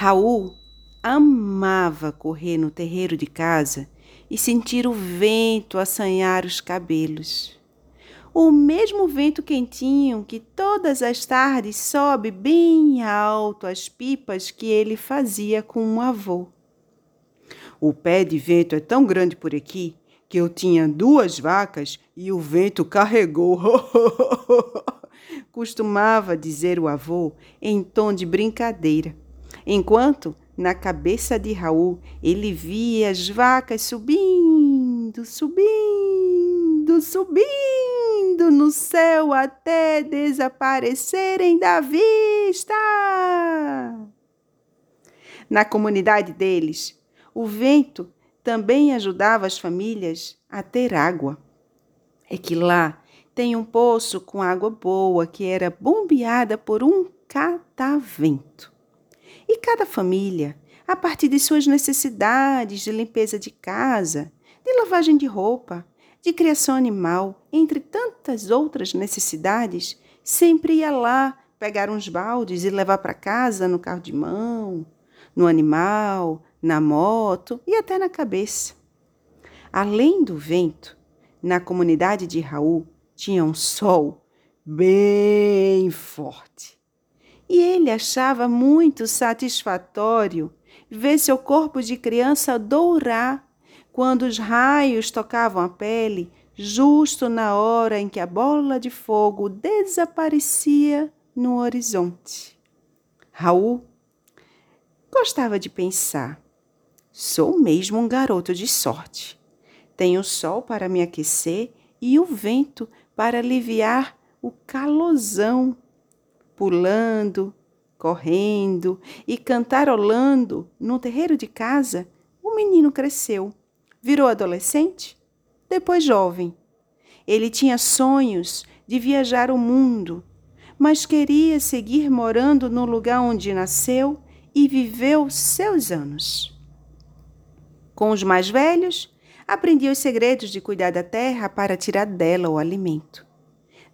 Raul amava correr no terreiro de casa e sentir o vento assanhar os cabelos. O mesmo vento quentinho que todas as tardes sobe bem alto as pipas que ele fazia com o avô. O pé de vento é tão grande por aqui que eu tinha duas vacas e o vento carregou. Costumava dizer o avô em tom de brincadeira enquanto na cabeça de Raul ele via as vacas subindo, subindo, subindo no céu até desaparecerem da vista. Na comunidade deles, o vento também ajudava as famílias a ter água. É que lá tem um poço com água boa que era bombeada por um catavento. E cada família, a partir de suas necessidades de limpeza de casa, de lavagem de roupa, de criação animal, entre tantas outras necessidades, sempre ia lá pegar uns baldes e levar para casa no carro de mão, no animal, na moto e até na cabeça. Além do vento, na comunidade de Raul tinha um sol bem forte e ele achava muito satisfatório ver seu corpo de criança dourar quando os raios tocavam a pele, justo na hora em que a bola de fogo desaparecia no horizonte. Raul gostava de pensar: sou mesmo um garoto de sorte. Tenho o sol para me aquecer e o vento para aliviar o calosão pulando, correndo e cantarolando no terreiro de casa, o menino cresceu. Virou adolescente, depois jovem. Ele tinha sonhos de viajar o mundo, mas queria seguir morando no lugar onde nasceu e viveu seus anos. Com os mais velhos, aprendia os segredos de cuidar da terra para tirar dela o alimento.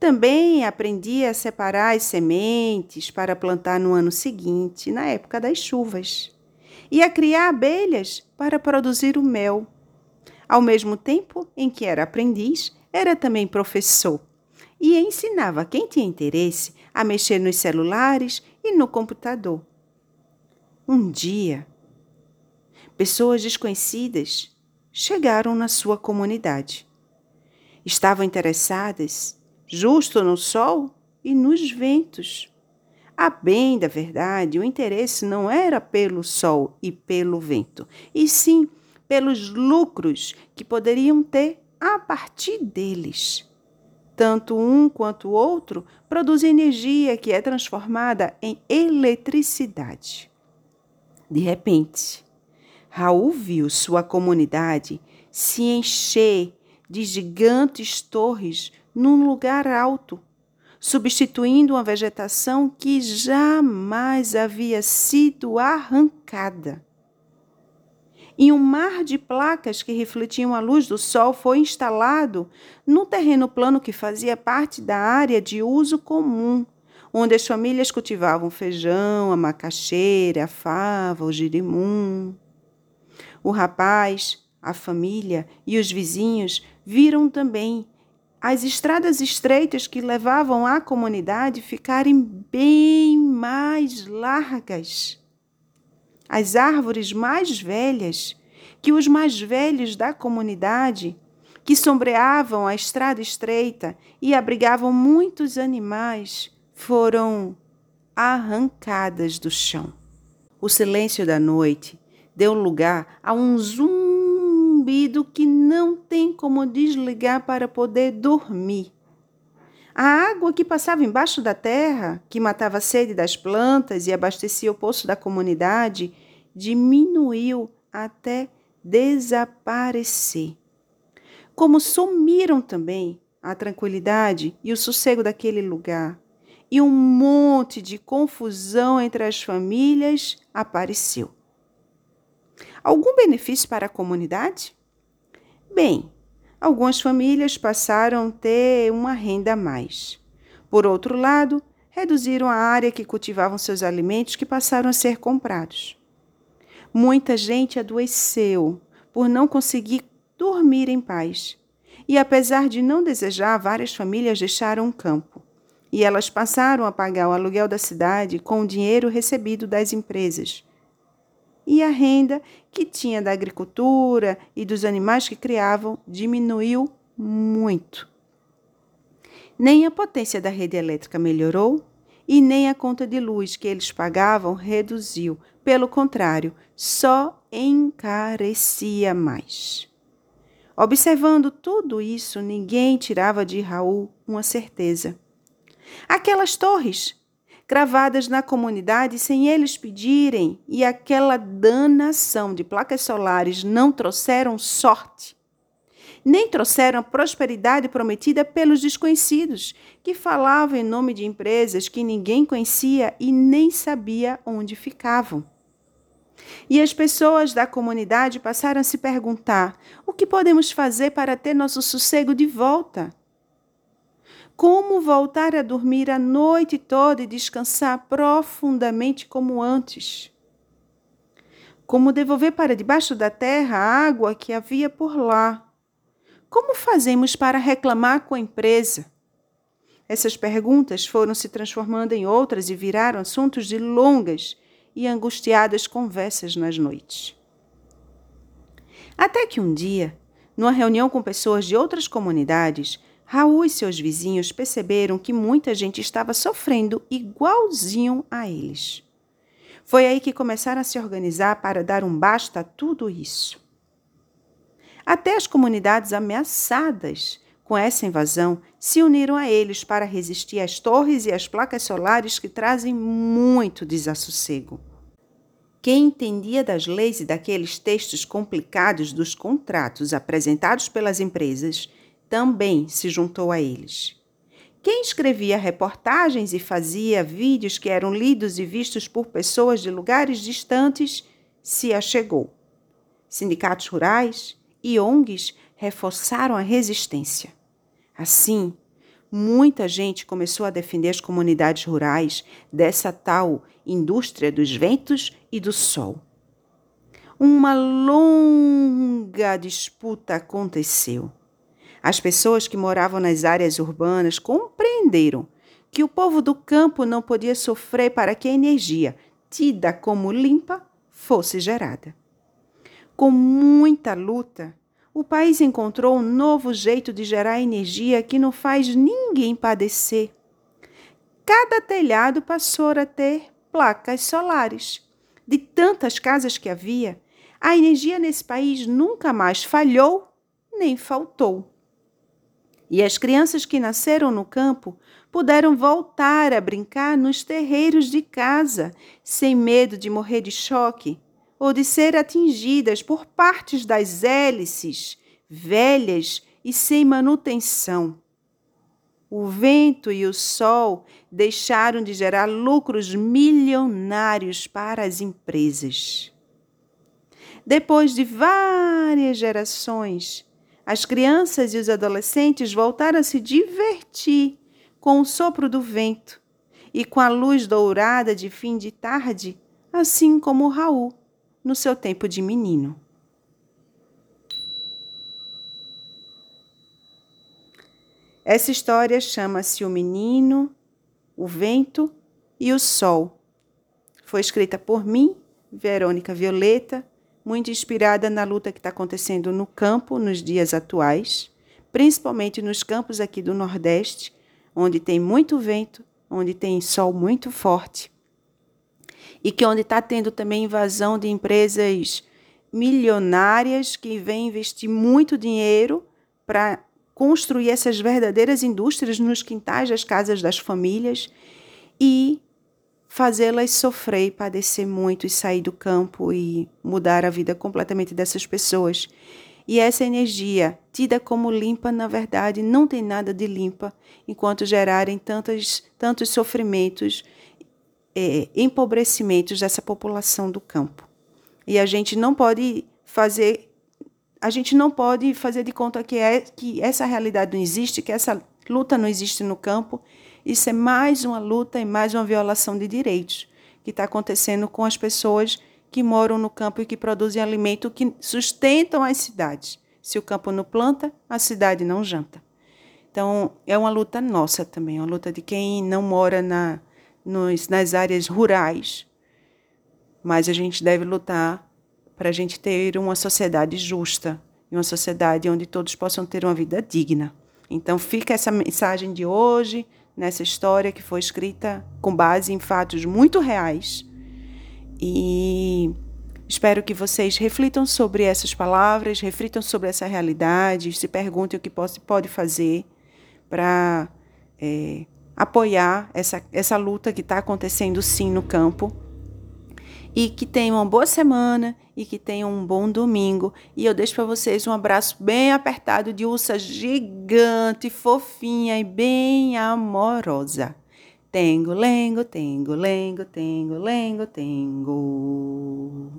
Também aprendi a separar as sementes para plantar no ano seguinte, na época das chuvas, e a criar abelhas para produzir o mel. Ao mesmo tempo em que era aprendiz, era também professor e ensinava quem tinha interesse a mexer nos celulares e no computador. Um dia, pessoas desconhecidas chegaram na sua comunidade. Estavam interessadas justo no sol e nos ventos. A bem da verdade, o interesse não era pelo sol e pelo vento, e sim pelos lucros que poderiam ter a partir deles. Tanto um quanto o outro produzem energia que é transformada em eletricidade. De repente, Raul viu sua comunidade se encher de gigantes torres num lugar alto, substituindo uma vegetação que jamais havia sido arrancada. E um mar de placas que refletiam a luz do sol foi instalado no terreno plano que fazia parte da área de uso comum, onde as famílias cultivavam feijão, a macaxeira, a fava, o girimum. O rapaz, a família e os vizinhos viram também as estradas estreitas que levavam à comunidade ficarem bem mais largas. As árvores mais velhas, que os mais velhos da comunidade, que sombreavam a estrada estreita e abrigavam muitos animais, foram arrancadas do chão. O silêncio da noite deu lugar a um zum que não tem como desligar para poder dormir. A água que passava embaixo da terra, que matava a sede das plantas e abastecia o poço da comunidade, diminuiu até desaparecer. Como sumiram também a tranquilidade e o sossego daquele lugar, e um monte de confusão entre as famílias apareceu. Algum benefício para a comunidade? Bem, algumas famílias passaram a ter uma renda a mais. Por outro lado, reduziram a área que cultivavam seus alimentos que passaram a ser comprados. Muita gente adoeceu por não conseguir dormir em paz. E apesar de não desejar, várias famílias deixaram o campo. E elas passaram a pagar o aluguel da cidade com o dinheiro recebido das empresas. E a renda que tinha da agricultura e dos animais que criavam diminuiu muito. Nem a potência da rede elétrica melhorou e nem a conta de luz que eles pagavam reduziu. Pelo contrário, só encarecia mais. Observando tudo isso, ninguém tirava de Raul uma certeza. Aquelas torres, gravadas na comunidade sem eles pedirem, e aquela danação de placas solares não trouxeram sorte nem trouxeram a prosperidade prometida pelos desconhecidos, que falavam em nome de empresas que ninguém conhecia e nem sabia onde ficavam. E as pessoas da comunidade passaram a se perguntar: o que podemos fazer para ter nosso sossego de volta? Como voltar a dormir a noite toda e descansar profundamente como antes? Como devolver para debaixo da terra a água que havia por lá? Como fazemos para reclamar com a empresa? Essas perguntas foram se transformando em outras e viraram assuntos de longas e angustiadas conversas nas noites. Até que um dia, numa reunião com pessoas de outras comunidades, Raul e seus vizinhos perceberam que muita gente estava sofrendo igualzinho a eles. Foi aí que começaram a se organizar para dar um basta a tudo isso. Até as comunidades ameaçadas com essa invasão se uniram a eles para resistir às torres e às placas solares que trazem muito desassossego. Quem entendia das leis e daqueles textos complicados dos contratos apresentados pelas empresas também se juntou a eles. Quem escrevia reportagens e fazia vídeos que eram lidos e vistos por pessoas de lugares distantes se achegou. Sindicatos rurais, e ONGs reforçaram a resistência. Assim, muita gente começou a defender as comunidades rurais dessa tal indústria dos ventos e do sol. Uma longa disputa aconteceu. As pessoas que moravam nas áreas urbanas compreenderam que o povo do campo não podia sofrer para que a energia, tida como limpa, fosse gerada. Com muita luta, o país encontrou um novo jeito de gerar energia que não faz ninguém padecer. Cada telhado passou a ter placas solares. De tantas casas que havia, a energia nesse país nunca mais falhou nem faltou. E as crianças que nasceram no campo puderam voltar a brincar nos terreiros de casa, sem medo de morrer de choque ou de ser atingidas por partes das hélices velhas e sem manutenção. O vento e o sol deixaram de gerar lucros milionários para as empresas. Depois de várias gerações, as crianças e os adolescentes voltaram a se divertir com o sopro do vento e com a luz dourada de fim de tarde, assim como Raul no seu tempo de menino. Essa história chama-se O Menino, o Vento e o Sol. Foi escrita por mim, Verônica Violeta, muito inspirada na luta que está acontecendo no campo nos dias atuais, principalmente nos campos aqui do Nordeste, onde tem muito vento, onde tem sol muito forte e que onde está tendo também invasão de empresas milionárias que vêm investir muito dinheiro para construir essas verdadeiras indústrias nos quintais das casas das famílias e fazê-las sofrer e padecer muito e sair do campo e mudar a vida completamente dessas pessoas. E essa energia, tida como limpa, na verdade, não tem nada de limpa, enquanto gerarem tantos, tantos sofrimentos, é, empobrecimentos dessa população do campo. E a gente não pode fazer, a gente não pode fazer de conta que, é, que essa realidade não existe, que essa luta não existe no campo. Isso é mais uma luta e mais uma violação de direitos que está acontecendo com as pessoas que moram no campo e que produzem alimento que sustentam as cidades. Se o campo não planta, a cidade não janta. Então, é uma luta nossa também, uma luta de quem não mora na, nos, nas áreas rurais. Mas a gente deve lutar para a gente ter uma sociedade justa e uma sociedade onde todos possam ter uma vida digna. Então, fica essa mensagem de hoje, nessa história que foi escrita com base em fatos muito reais e espero que vocês reflitam sobre essas palavras, reflitam sobre essa realidade, se perguntem o que pode fazer para é, apoiar essa, essa luta que está acontecendo sim no campo. E que tenham uma boa semana e que tenham um bom domingo. E eu deixo para vocês um abraço bem apertado de ursa gigante, fofinha e bem amorosa. Tengo, lengo, tengo, lengo, tengo, lengo, tengo.